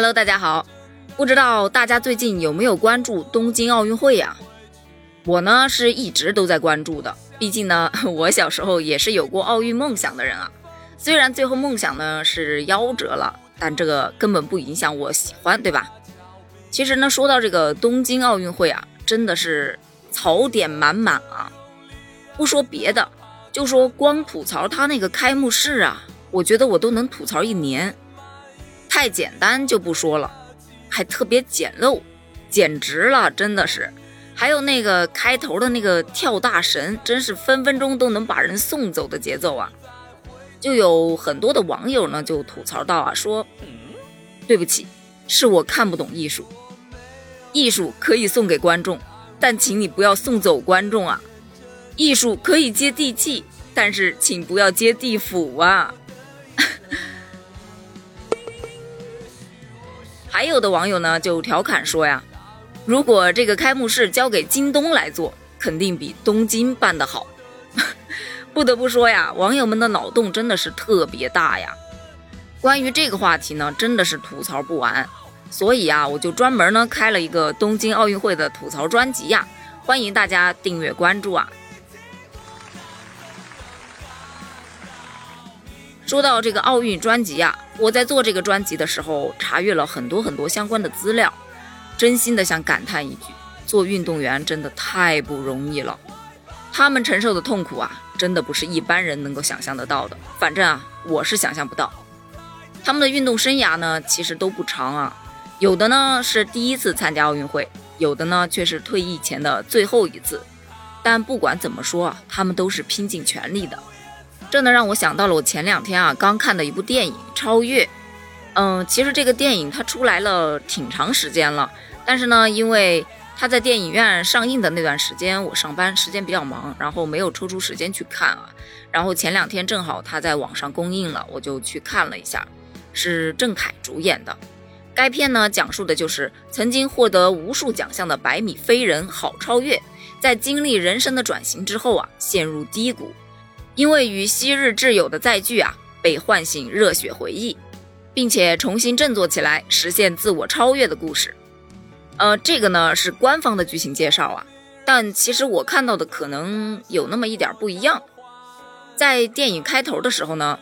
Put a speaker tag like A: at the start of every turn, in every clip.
A: Hello，大家好，不知道大家最近有没有关注东京奥运会呀？我呢是一直都在关注的，毕竟呢，我小时候也是有过奥运梦想的人啊。虽然最后梦想呢是夭折了，但这个根本不影响我喜欢，对吧？其实呢，说到这个东京奥运会啊，真的是槽点满满啊。不说别的，就说光吐槽他那个开幕式啊，我觉得我都能吐槽一年。太简单就不说了，还特别简陋，简直了，真的是。还有那个开头的那个跳大神，真是分分钟都能把人送走的节奏啊！就有很多的网友呢就吐槽到啊，说对不起，是我看不懂艺术，艺术可以送给观众，但请你不要送走观众啊！艺术可以接地气，但是请不要接地府啊！还有的网友呢就调侃说呀。如果这个开幕式交给京东来做，肯定比东京办得好。不得不说呀，网友们的脑洞真的是特别大呀。关于这个话题呢，真的是吐槽不完。所以啊，我就专门呢开了一个东京奥运会的吐槽专辑呀，欢迎大家订阅关注啊。说到这个奥运专辑呀，我在做这个专辑的时候，查阅了很多很多相关的资料。真心的想感叹一句，做运动员真的太不容易了，他们承受的痛苦啊，真的不是一般人能够想象得到的。反正啊，我是想象不到。他们的运动生涯呢，其实都不长啊，有的呢是第一次参加奥运会，有的呢却是退役前的最后一次。但不管怎么说，他们都是拼尽全力的。这呢让我想到了我前两天啊刚看的一部电影《超越》。嗯，其实这个电影它出来了挺长时间了。但是呢，因为他在电影院上映的那段时间，我上班时间比较忙，然后没有抽出时间去看啊。然后前两天正好他在网上公映了，我就去看了一下，是郑恺主演的。该片呢，讲述的就是曾经获得无数奖项的百米飞人郝超越，在经历人生的转型之后啊，陷入低谷，因为与昔日挚友的再聚啊，被唤醒热血回忆，并且重新振作起来，实现自我超越的故事。呃，这个呢是官方的剧情介绍啊，但其实我看到的可能有那么一点不一样。在电影开头的时候呢，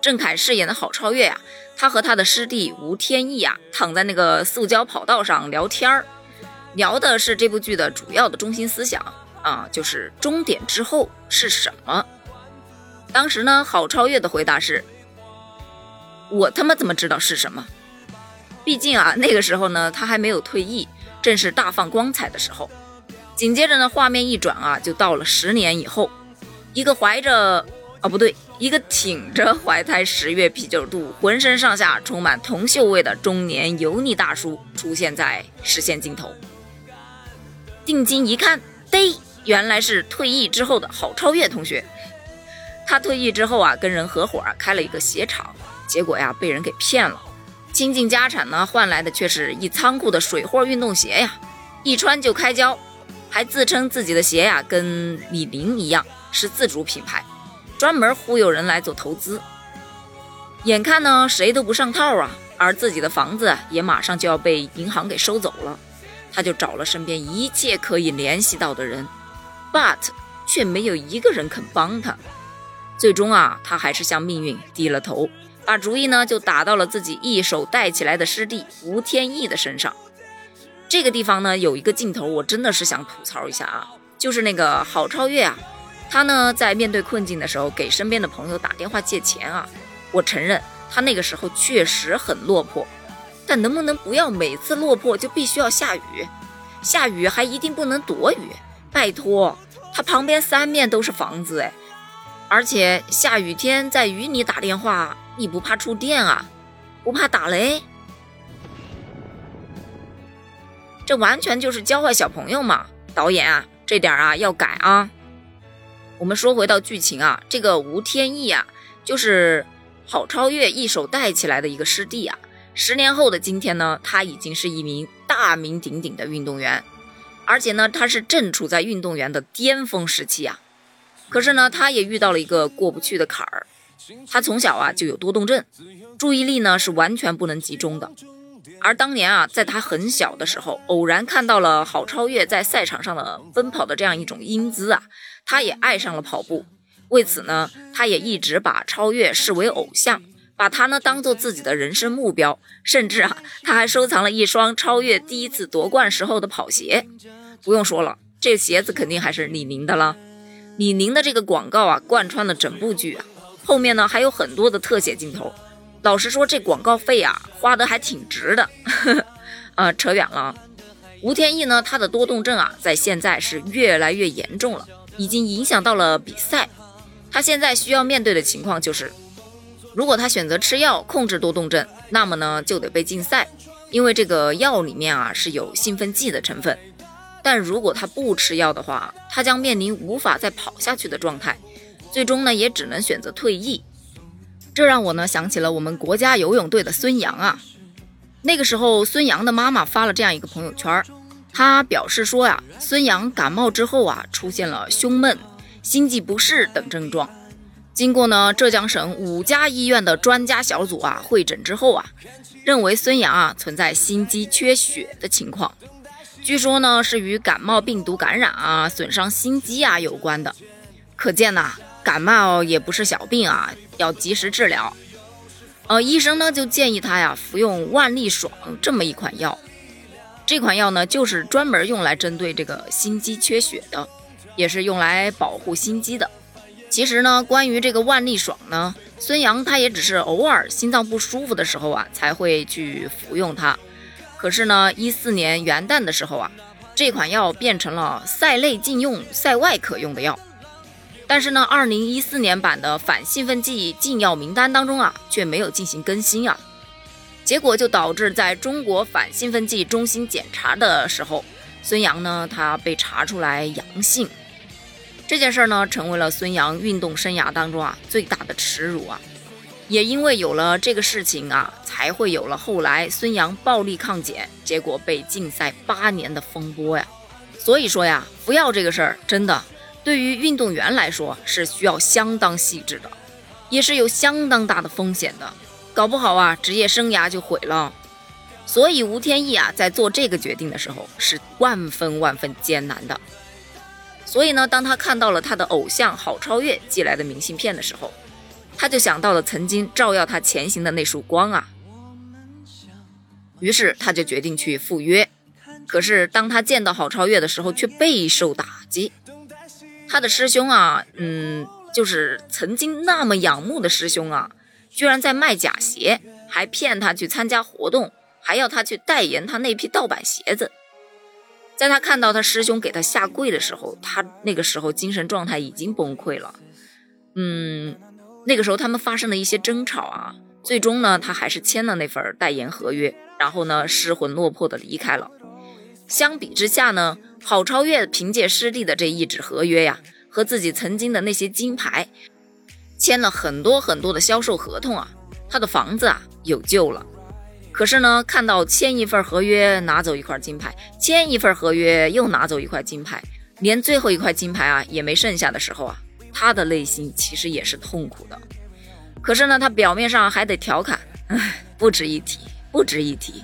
A: 郑恺饰演的郝超越呀，他和他的师弟吴天意啊，躺在那个塑胶跑道上聊天儿，聊的是这部剧的主要的中心思想啊，就是终点之后是什么。当时呢，郝超越的回答是：“我他妈怎么知道是什么？”毕竟啊，那个时候呢，他还没有退役，正是大放光彩的时候。紧接着呢，画面一转啊，就到了十年以后，一个怀着啊不对，一个挺着怀胎十月啤酒肚，浑身上下充满铜锈味的中年油腻大叔出现在视线镜头。定睛一看，嘚，原来是退役之后的郝超越同学。他退役之后啊，跟人合伙开了一个鞋厂，结果呀，被人给骗了。倾尽家产呢，换来的却是一仓库的水货运动鞋呀，一穿就开胶，还自称自己的鞋呀跟李宁一样是自主品牌，专门忽悠人来做投资。眼看呢谁都不上套啊，而自己的房子也马上就要被银行给收走了，他就找了身边一切可以联系到的人，but 却没有一个人肯帮他。最终啊，他还是向命运低了头。把主意呢就打到了自己一手带起来的师弟吴天意的身上。这个地方呢有一个镜头，我真的是想吐槽一下啊，就是那个郝超越啊，他呢在面对困境的时候给身边的朋友打电话借钱啊。我承认他那个时候确实很落魄，但能不能不要每次落魄就必须要下雨？下雨还一定不能躲雨？拜托，他旁边三面都是房子哎，而且下雨天在雨里打电话。你不怕触电啊？不怕打雷？这完全就是教坏小朋友嘛！导演啊，这点啊要改啊！我们说回到剧情啊，这个吴天意啊，就是郝超越一手带起来的一个师弟啊。十年后的今天呢，他已经是一名大名鼎鼎的运动员，而且呢，他是正处在运动员的巅峰时期啊。可是呢，他也遇到了一个过不去的坎儿。他从小啊就有多动症，注意力呢是完全不能集中的。而当年啊，在他很小的时候，偶然看到了郝超越在赛场上的奔跑的这样一种英姿啊，他也爱上了跑步。为此呢，他也一直把超越视为偶像，把他呢当做自己的人生目标。甚至啊，他还收藏了一双超越第一次夺冠时候的跑鞋。不用说了，这鞋子肯定还是李宁的了。李宁的这个广告啊，贯穿了整部剧啊。后面呢还有很多的特写镜头。老实说，这广告费啊花的还挺值的。啊，扯远了。吴天意呢，他的多动症啊，在现在是越来越严重了，已经影响到了比赛。他现在需要面对的情况就是，如果他选择吃药控制多动症，那么呢就得被禁赛，因为这个药里面啊是有兴奋剂的成分。但如果他不吃药的话，他将面临无法再跑下去的状态，最终呢也只能选择退役。这让我呢想起了我们国家游泳队的孙杨啊。那个时候，孙杨的妈妈发了这样一个朋友圈，她表示说呀，孙杨感冒之后啊出现了胸闷。心悸不适等症状，经过呢浙江省五家医院的专家小组啊会诊之后啊，认为孙杨啊存在心肌缺血的情况，据说呢是与感冒病毒感染啊损伤心肌啊有关的。可见呐，感冒也不是小病啊，要及时治疗。呃，医生呢就建议他呀服用万利爽这么一款药，这款药呢就是专门用来针对这个心肌缺血的。也是用来保护心肌的。其实呢，关于这个万利爽呢，孙杨他也只是偶尔心脏不舒服的时候啊，才会去服用它。可是呢，一四年元旦的时候啊，这款药变成了赛内禁用、赛外可用的药。但是呢，二零一四年版的反兴奋剂禁药名单当中啊，却没有进行更新啊。结果就导致在中国反兴奋剂中心检查的时候，孙杨呢，他被查出来阳性。这件事儿呢，成为了孙杨运动生涯当中啊最大的耻辱啊！也因为有了这个事情啊，才会有了后来孙杨暴力抗检，结果被禁赛八年的风波呀。所以说呀，服药这个事儿，真的对于运动员来说是需要相当细致的，也是有相当大的风险的，搞不好啊，职业生涯就毁了。所以吴天意啊，在做这个决定的时候，是万分万分艰难的。所以呢，当他看到了他的偶像郝超越寄来的明信片的时候，他就想到了曾经照耀他前行的那束光啊。于是他就决定去赴约。可是当他见到郝超越的时候，却备受打击。他的师兄啊，嗯，就是曾经那么仰慕的师兄啊，居然在卖假鞋，还骗他去参加活动，还要他去代言他那批盗版鞋子。在他看到他师兄给他下跪的时候，他那个时候精神状态已经崩溃了。嗯，那个时候他们发生了一些争吵啊，最终呢，他还是签了那份代言合约，然后呢，失魂落魄的离开了。相比之下呢，郝超越凭借师弟的这一纸合约呀，和自己曾经的那些金牌，签了很多很多的销售合同啊，他的房子啊有救了。可是呢，看到签一份合约拿走一块金牌，签一份合约又拿走一块金牌，连最后一块金牌啊也没剩下的时候啊，他的内心其实也是痛苦的。可是呢，他表面上还得调侃，唉，不值一提，不值一提。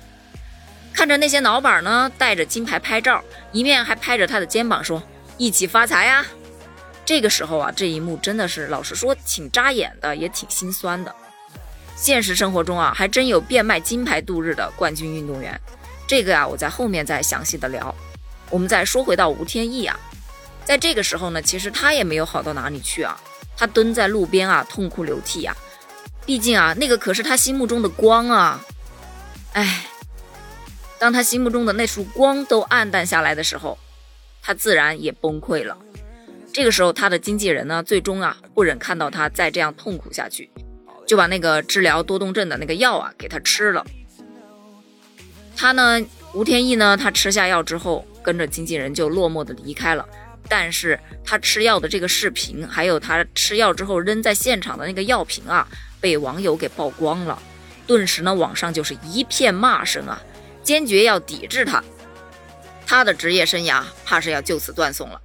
A: 看着那些老板呢带着金牌拍照，一面还拍着他的肩膀说一起发财呀。这个时候啊，这一幕真的是老实说挺扎眼的，也挺心酸的。现实生活中啊，还真有变卖金牌度日的冠军运动员。这个呀，我在后面再详细的聊。我们再说回到吴天意啊，在这个时候呢，其实他也没有好到哪里去啊。他蹲在路边啊，痛哭流涕呀。毕竟啊，那个可是他心目中的光啊。哎，当他心目中的那束光都暗淡下来的时候，他自然也崩溃了。这个时候，他的经纪人呢，最终啊，不忍看到他再这样痛苦下去。就把那个治疗多动症的那个药啊给他吃了。他呢，吴天意呢，他吃下药之后，跟着经纪人就落寞的离开了。但是他吃药的这个视频，还有他吃药之后扔在现场的那个药瓶啊，被网友给曝光了。顿时呢，网上就是一片骂声啊，坚决要抵制他。他的职业生涯怕是要就此断送了。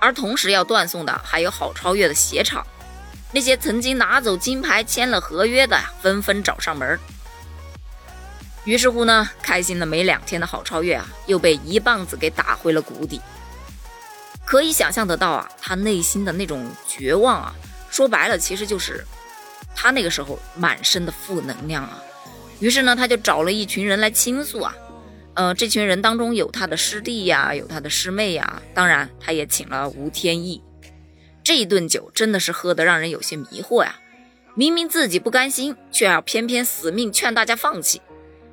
A: 而同时要断送的还有郝超越的鞋厂。那些曾经拿走金牌、签了合约的，纷纷找上门。于是乎呢，开心了没两天的郝超越啊，又被一棒子给打回了谷底。可以想象得到啊，他内心的那种绝望啊，说白了，其实就是他那个时候满身的负能量啊。于是呢，他就找了一群人来倾诉啊。呃，这群人当中有他的师弟呀，有他的师妹呀，当然他也请了吴天意。这一顿酒真的是喝得让人有些迷惑呀。明明自己不甘心，却要偏偏死命劝大家放弃。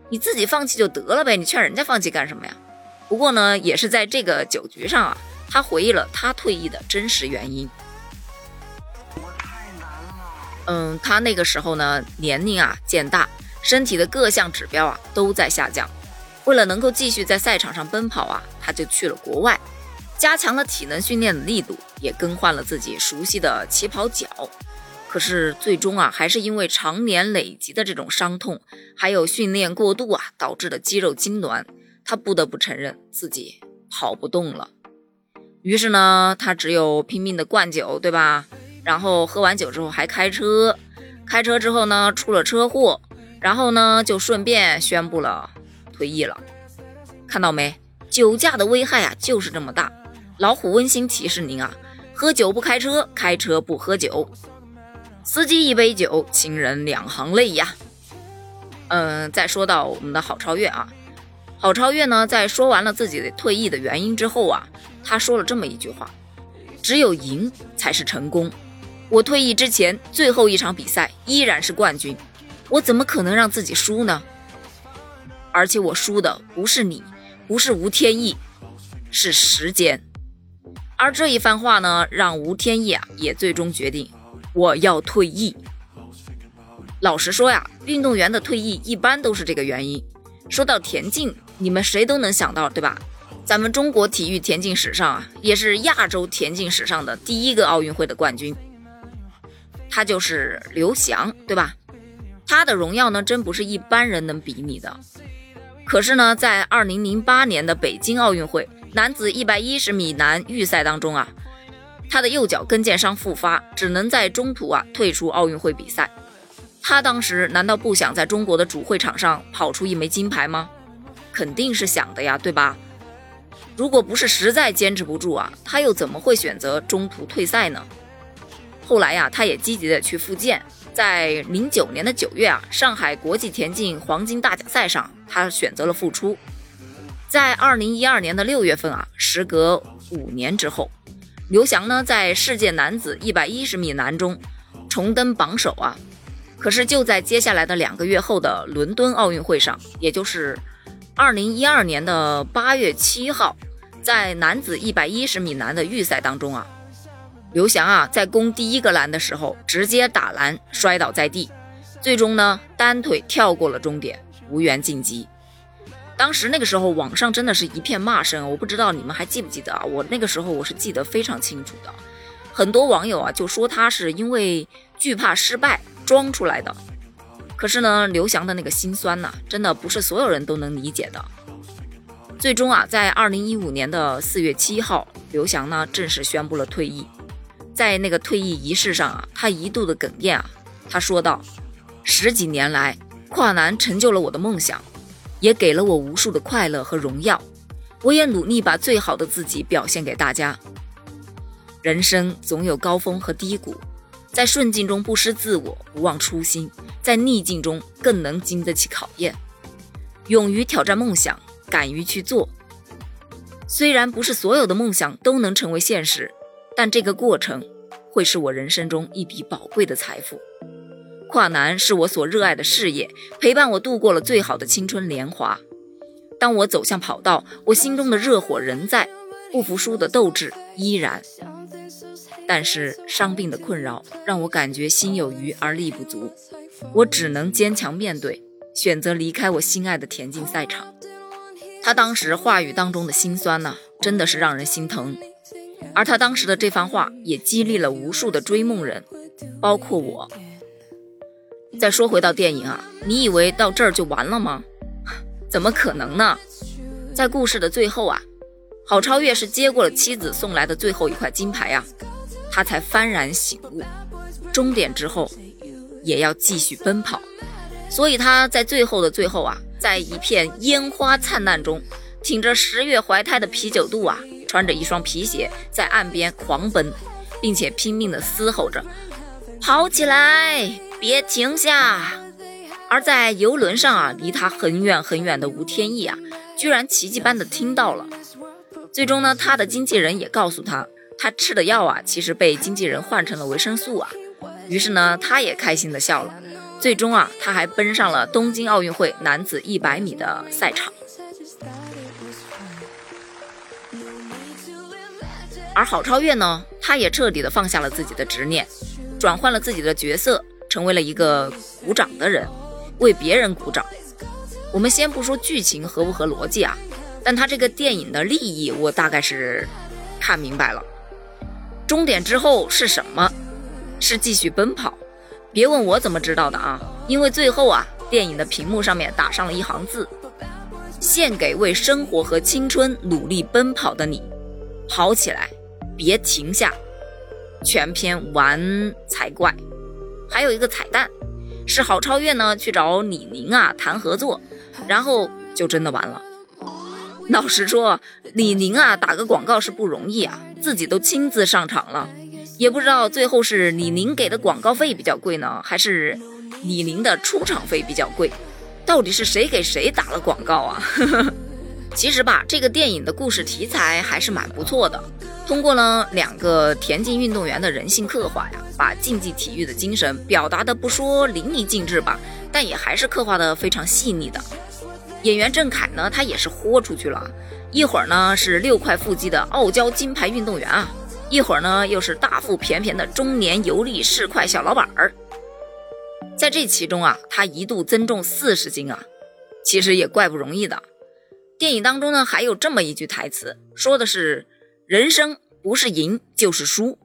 A: 你自己放弃就得了呗，你劝人家放弃干什么呀？不过呢，也是在这个酒局上啊，他回忆了他退役的真实原因。嗯，他那个时候呢，年龄啊渐大，身体的各项指标啊都在下降。为了能够继续在赛场上奔跑啊，他就去了国外，加强了体能训练的力度，也更换了自己熟悉的起跑脚。可是最终啊，还是因为常年累积的这种伤痛，还有训练过度啊，导致的肌肉痉挛，他不得不承认自己跑不动了。于是呢，他只有拼命的灌酒，对吧？然后喝完酒之后还开车，开车之后呢出了车祸，然后呢就顺便宣布了退役了。看到没？酒驾的危害啊就是这么大。老虎温馨提示您啊，喝酒不开车，开车不喝酒。司机一杯酒，情人两行泪呀。嗯，再说到我们的郝超越啊，郝超越呢，在说完了自己的退役的原因之后啊，他说了这么一句话：只有赢才是成功。我退役之前最后一场比赛依然是冠军，我怎么可能让自己输呢？而且我输的不是你，不是吴天意，是时间。而这一番话呢，让吴天意啊，也最终决定。我要退役。老实说呀，运动员的退役一般都是这个原因。说到田径，你们谁都能想到，对吧？咱们中国体育田径史上啊，也是亚洲田径史上的第一个奥运会的冠军，他就是刘翔，对吧？他的荣耀呢，真不是一般人能比拟的。可是呢，在二零零八年的北京奥运会男子一百一十米男预赛当中啊。他的右脚跟腱伤复发，只能在中途啊退出奥运会比赛。他当时难道不想在中国的主会场上跑出一枚金牌吗？肯定是想的呀，对吧？如果不是实在坚持不住啊，他又怎么会选择中途退赛呢？后来呀，他也积极的去复健，在零九年的九月啊，上海国际田径黄金大奖赛上，他选择了复出。在二零一二年的六月份啊，时隔五年之后。刘翔呢，在世界男子一百一十米栏中重登榜首啊！可是就在接下来的两个月后的伦敦奥运会上，也就是二零一二年的八月七号，在男子一百一十米栏的预赛当中啊，刘翔啊在攻第一个栏的时候直接打栏摔倒在地，最终呢单腿跳过了终点，无缘晋级。当时那个时候，网上真的是一片骂声。我不知道你们还记不记得啊？我那个时候我是记得非常清楚的。很多网友啊就说他是因为惧怕失败装出来的。可是呢，刘翔的那个心酸呐，真的不是所有人都能理解的。最终啊，在二零一五年的四月七号，刘翔呢正式宣布了退役。在那个退役仪式上啊，他一度的哽咽啊，他说道：“十几年来，跨栏成就了我的梦想。”也给了我无数的快乐和荣耀，我也努力把最好的自己表现给大家。人生总有高峰和低谷，在顺境中不失自我，不忘初心；在逆境中更能经得起考验，勇于挑战梦想，敢于去做。虽然不是所有的梦想都能成为现实，但这个过程会是我人生中一笔宝贵的财富。跨栏是我所热爱的事业，陪伴我度过了最好的青春年华。当我走向跑道，我心中的热火仍在，不服输的斗志依然。但是伤病的困扰让我感觉心有余而力不足，我只能坚强面对，选择离开我心爱的田径赛场。他当时话语当中的心酸呢，真的是让人心疼。而他当时的这番话也激励了无数的追梦人，包括我。再说回到电影啊，你以为到这儿就完了吗？怎么可能呢？在故事的最后啊，郝超越是接过了妻子送来的最后一块金牌啊，他才幡然醒悟，终点之后也要继续奔跑。所以他在最后的最后啊，在一片烟花灿烂中，挺着十月怀胎的啤酒肚啊，穿着一双皮鞋在岸边狂奔，并且拼命地嘶吼着：“跑起来，别停下！”而在游轮上啊，离他很远很远的吴天意啊，居然奇迹般的听到了。最终呢，他的经纪人也告诉他，他吃的药啊，其实被经纪人换成了维生素啊。于是呢，他也开心的笑了。最终啊，他还奔上了东京奥运会男子一百米的赛场。而郝超越呢，他也彻底的放下了自己的执念，转换了自己的角色，成为了一个鼓掌的人。为别人鼓掌，我们先不说剧情合不合逻辑啊，但他这个电影的利益我大概是看明白了。终点之后是什么？是继续奔跑。别问我怎么知道的啊，因为最后啊，电影的屏幕上面打上了一行字：献给为生活和青春努力奔跑的你，跑起来，别停下。全片完才怪。还有一个彩蛋。是郝超越呢去找李宁啊谈合作，然后就真的完了。老实说，李宁啊打个广告是不容易啊，自己都亲自上场了，也不知道最后是李宁给的广告费比较贵呢，还是李宁的出场费比较贵，到底是谁给谁打了广告啊？其实吧，这个电影的故事题材还是蛮不错的。通过呢两个田径运动员的人性刻画呀，把竞技体育的精神表达的不说淋漓尽致吧，但也还是刻画的非常细腻的。演员郑恺呢，他也是豁出去了，一会儿呢是六块腹肌的傲娇金牌运动员啊，一会儿呢又是大腹便便的中年油腻市侩小老板儿。在这其中啊，他一度增重四十斤啊，其实也怪不容易的。电影当中呢，还有这么一句台词，说的是“人生不是赢就是输”。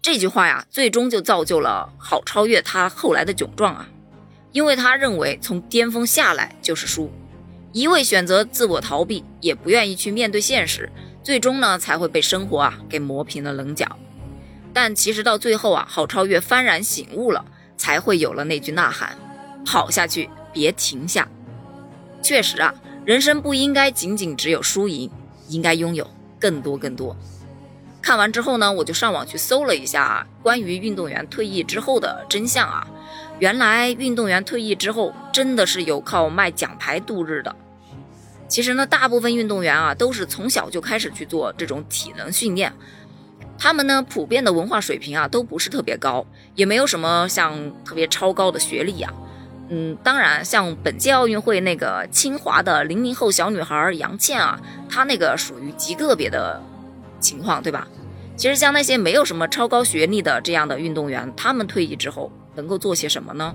A: 这句话呀，最终就造就了郝超越他后来的窘状啊，因为他认为从巅峰下来就是输，一味选择自我逃避，也不愿意去面对现实，最终呢才会被生活啊给磨平了棱角。但其实到最后啊，郝超越幡然醒悟了，才会有了那句呐喊：“跑下去，别停下。”确实啊。人生不应该仅仅只有输赢，应该拥有更多更多。看完之后呢，我就上网去搜了一下关于运动员退役之后的真相啊。原来运动员退役之后真的是有靠卖奖牌度日的。其实呢，大部分运动员啊都是从小就开始去做这种体能训练，他们呢普遍的文化水平啊都不是特别高，也没有什么像特别超高的学历呀。嗯，当然，像本届奥运会那个清华的零零后小女孩杨倩啊，她那个属于极个别的情况，对吧？其实像那些没有什么超高学历的这样的运动员，他们退役之后能够做些什么呢？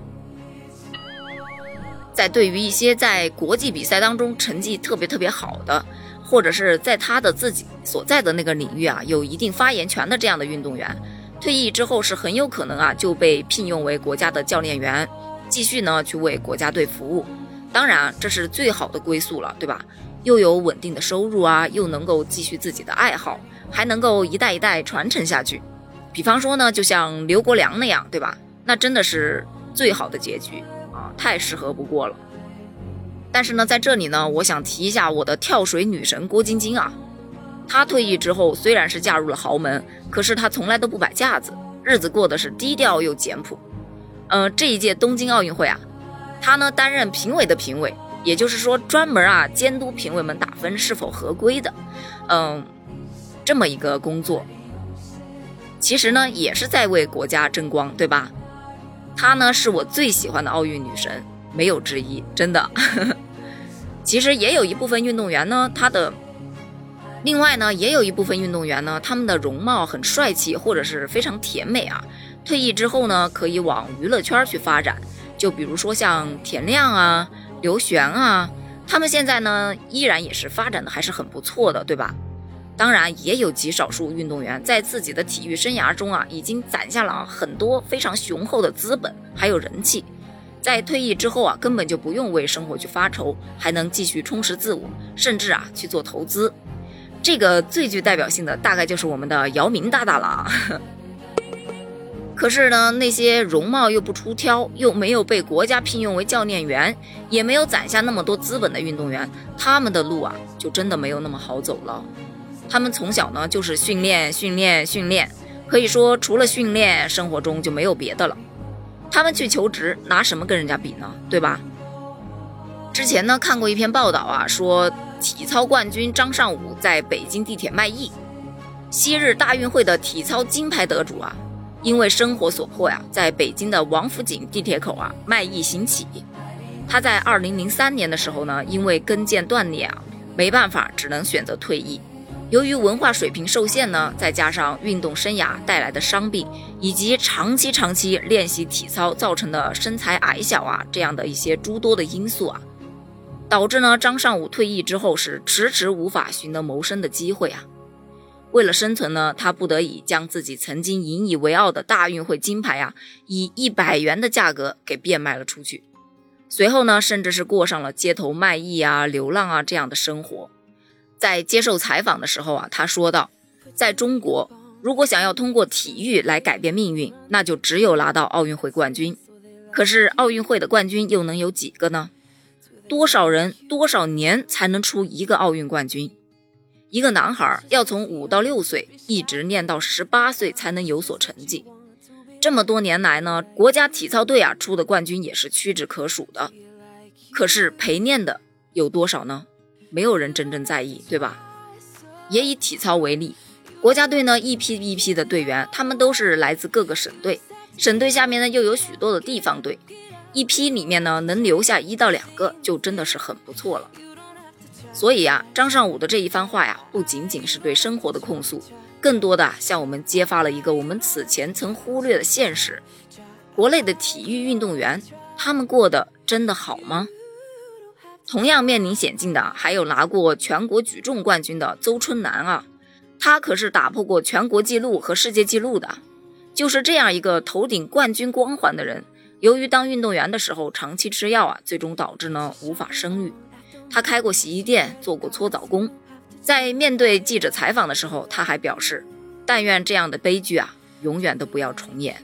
A: 在对于一些在国际比赛当中成绩特别特别好的，或者是在他的自己所在的那个领域啊有一定发言权的这样的运动员，退役之后是很有可能啊就被聘用为国家的教练员。继续呢，去为国家队服务，当然这是最好的归宿了，对吧？又有稳定的收入啊，又能够继续自己的爱好，还能够一代一代传承下去。比方说呢，就像刘国梁那样，对吧？那真的是最好的结局啊，太适合不过了。但是呢，在这里呢，我想提一下我的跳水女神郭晶晶啊，她退役之后虽然是嫁入了豪门，可是她从来都不摆架子，日子过得是低调又简朴。嗯，这一届东京奥运会啊，她呢担任评委的评委，也就是说专门啊监督评委们打分是否合规的，嗯，这么一个工作，其实呢也是在为国家争光，对吧？她呢是我最喜欢的奥运女神，没有之一，真的。其实也有一部分运动员呢，他的，另外呢也有一部分运动员呢，他们的容貌很帅气，或者是非常甜美啊。退役之后呢，可以往娱乐圈去发展，就比如说像田亮啊、刘璇啊，他们现在呢依然也是发展的还是很不错的，对吧？当然也有极少数运动员在自己的体育生涯中啊，已经攒下了很多非常雄厚的资本还有人气，在退役之后啊，根本就不用为生活去发愁，还能继续充实自我，甚至啊去做投资。这个最具代表性的大概就是我们的姚明大大了。可是呢，那些容貌又不出挑，又没有被国家聘用为教练员，也没有攒下那么多资本的运动员，他们的路啊，就真的没有那么好走了。他们从小呢就是训练、训练、训练，可以说除了训练，生活中就没有别的了。他们去求职，拿什么跟人家比呢？对吧？之前呢看过一篇报道啊，说体操冠军张尚武在北京地铁卖艺。昔日大运会的体操金牌得主啊。因为生活所迫呀，在北京的王府井地铁口啊卖艺行乞。他在二零零三年的时候呢，因为跟腱断裂啊，没办法，只能选择退役。由于文化水平受限呢，再加上运动生涯带来的伤病，以及长期长期练习体操造成的身材矮小啊这样的一些诸多的因素啊，导致呢张尚武退役之后是迟迟无法寻得谋生的机会啊。为了生存呢，他不得已将自己曾经引以为傲的大运会金牌啊，以一百元的价格给变卖了出去。随后呢，甚至是过上了街头卖艺啊、流浪啊这样的生活。在接受采访的时候啊，他说道：“在中国，如果想要通过体育来改变命运，那就只有拿到奥运会冠军。可是奥运会的冠军又能有几个呢？多少人、多少年才能出一个奥运冠军？”一个男孩要从五到六岁一直练到十八岁才能有所成绩。这么多年来呢，国家体操队啊出的冠军也是屈指可数的。可是陪练的有多少呢？没有人真正在意，对吧？也以体操为例，国家队呢一批一批的队员，他们都是来自各个省队，省队下面呢又有许多的地方队，一批里面呢能留下一到两个，就真的是很不错了。所以啊，张尚武的这一番话呀，不仅仅是对生活的控诉，更多的向我们揭发了一个我们此前曾忽略的现实：国内的体育运动员，他们过得真的好吗？同样面临险境的还有拿过全国举重冠军的邹春楠啊，他可是打破过全国纪录和世界纪录的。就是这样一个头顶冠军光环的人，由于当运动员的时候长期吃药啊，最终导致呢无法生育。他开过洗衣店，做过搓澡工。在面对记者采访的时候，他还表示：“但愿这样的悲剧啊，永远都不要重演。”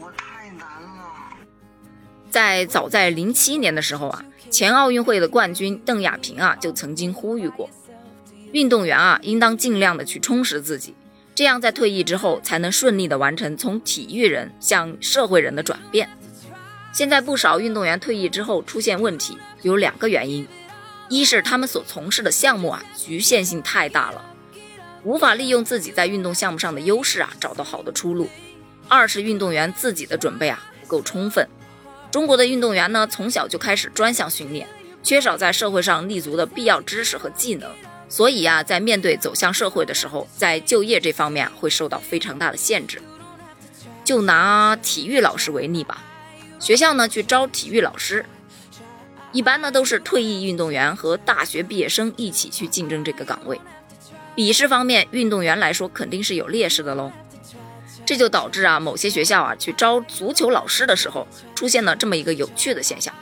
A: 我太难了。在早在零七年的时候啊，前奥运会的冠军邓亚萍啊，就曾经呼吁过，运动员啊，应当尽量的去充实自己，这样在退役之后才能顺利的完成从体育人向社会人的转变。现在不少运动员退役之后出现问题，有两个原因：一是他们所从事的项目啊局限性太大了，无法利用自己在运动项目上的优势啊找到好的出路；二是运动员自己的准备啊不够充分。中国的运动员呢从小就开始专项训练，缺少在社会上立足的必要知识和技能，所以啊在面对走向社会的时候，在就业这方面会受到非常大的限制。就拿体育老师为例吧。学校呢去招体育老师，一般呢都是退役运动员和大学毕业生一起去竞争这个岗位。笔试方面，运动员来说肯定是有劣势的喽。这就导致啊，某些学校啊去招足球老师的时候，出现了这么一个有趣的现象，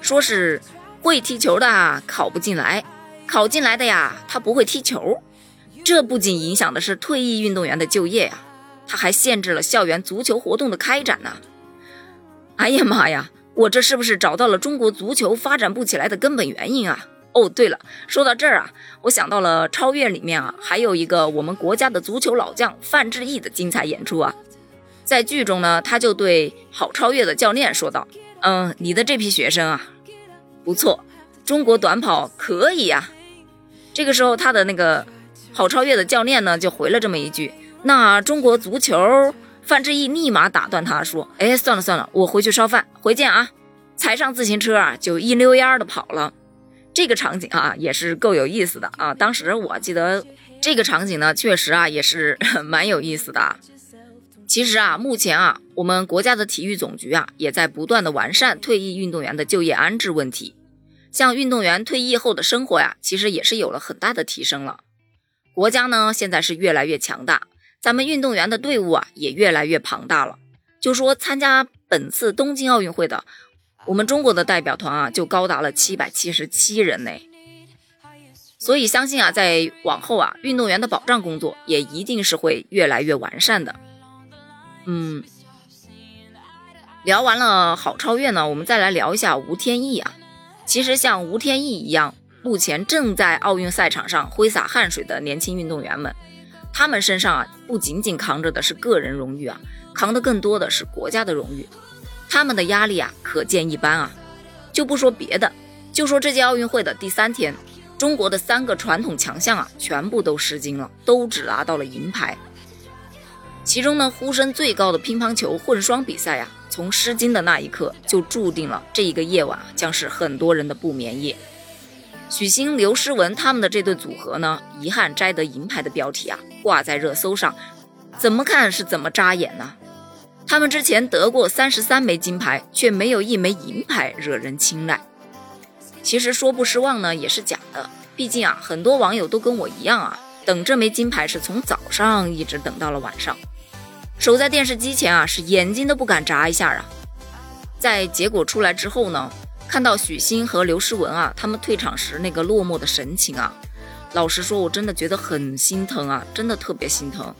A: 说是会踢球的考不进来，考进来的呀他不会踢球。这不仅影响的是退役运动员的就业呀，他还限制了校园足球活动的开展呢。哎呀妈呀！我这是不是找到了中国足球发展不起来的根本原因啊？哦，对了，说到这儿啊，我想到了《超越》里面啊，还有一个我们国家的足球老将范志毅的精彩演出啊。在剧中呢，他就对郝超越的教练说道：“嗯，你的这批学生啊，不错，中国短跑可以呀。”这个时候，他的那个郝超越的教练呢，就回了这么一句：“那中国足球。”范志毅立马打断他说：“哎，算了算了，我回去烧饭，回见啊！”踩上自行车啊，就一溜烟的跑了。这个场景啊，也是够有意思的啊。当时我记得这个场景呢，确实啊，也是 蛮有意思的。其实啊，目前啊，我们国家的体育总局啊，也在不断的完善退役运动员的就业安置问题。像运动员退役后的生活呀，其实也是有了很大的提升了。国家呢，现在是越来越强大。咱们运动员的队伍啊，也越来越庞大了。就说参加本次东京奥运会的，我们中国的代表团啊，就高达了七百七十七人呢。所以相信啊，在往后啊，运动员的保障工作也一定是会越来越完善的。嗯，聊完了郝超越呢，我们再来聊一下吴天意啊。其实像吴天意一样，目前正在奥运赛场上挥洒汗水的年轻运动员们，他们身上啊不仅仅扛着的是个人荣誉啊，扛的更多的是国家的荣誉。他们的压力啊可见一斑啊。就不说别的，就说这届奥运会的第三天，中国的三个传统强项啊全部都失金了，都只拿到了银牌。其中呢，呼声最高的乒乓球混双比赛呀，从失金的那一刻就注定了这一个夜晚将是很多人的不眠夜。许昕、刘诗雯他们的这对组合呢，遗憾摘得银牌的标题啊挂在热搜上，怎么看是怎么扎眼呢？他们之前得过三十三枚金牌，却没有一枚银牌惹人青睐。其实说不失望呢，也是假的，毕竟啊，很多网友都跟我一样啊，等这枚金牌是从早上一直等到了晚上。守在电视机前啊，是眼睛都不敢眨一下啊。在结果出来之后呢，看到许昕和刘诗雯啊，他们退场时那个落寞的神情啊，老实说，我真的觉得很心疼啊，真的特别心疼。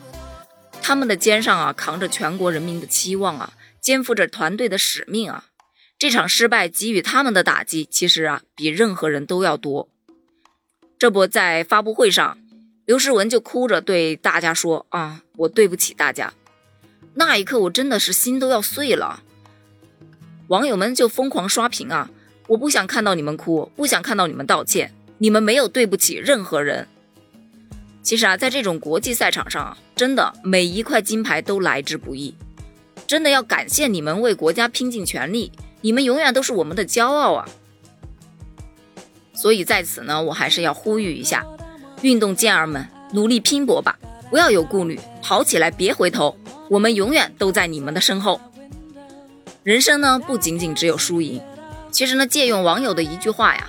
A: 他们的肩上啊，扛着全国人民的期望啊，肩负着团队的使命啊。这场失败给予他们的打击，其实啊，比任何人都要多。这不在发布会上，刘诗雯就哭着对大家说：“啊，我对不起大家。”那一刻，我真的是心都要碎了。网友们就疯狂刷屏啊！我不想看到你们哭，不想看到你们道歉，你们没有对不起任何人。其实啊，在这种国际赛场上，真的每一块金牌都来之不易，真的要感谢你们为国家拼尽全力，你们永远都是我们的骄傲啊！所以在此呢，我还是要呼吁一下，运动健儿们，努力拼搏吧，不要有顾虑，跑起来别回头。我们永远都在你们的身后。人生呢，不仅仅只有输赢。其实呢，借用网友的一句话呀：“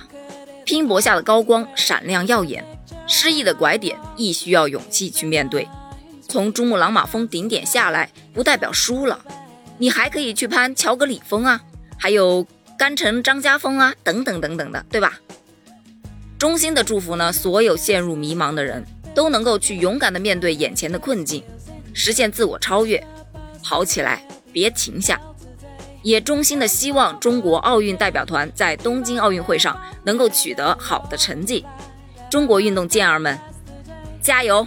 A: 拼搏下的高光闪亮耀眼，失意的拐点亦需要勇气去面对。从珠穆朗玛峰顶点下来，不代表输了，你还可以去攀乔格里峰啊，还有甘城张家峰啊，等等等等的，对吧？”衷心的祝福呢，所有陷入迷茫的人都能够去勇敢的面对眼前的困境。实现自我超越，跑起来，别停下！也衷心的希望中国奥运代表团在东京奥运会上能够取得好的成绩。中国运动健儿们，加油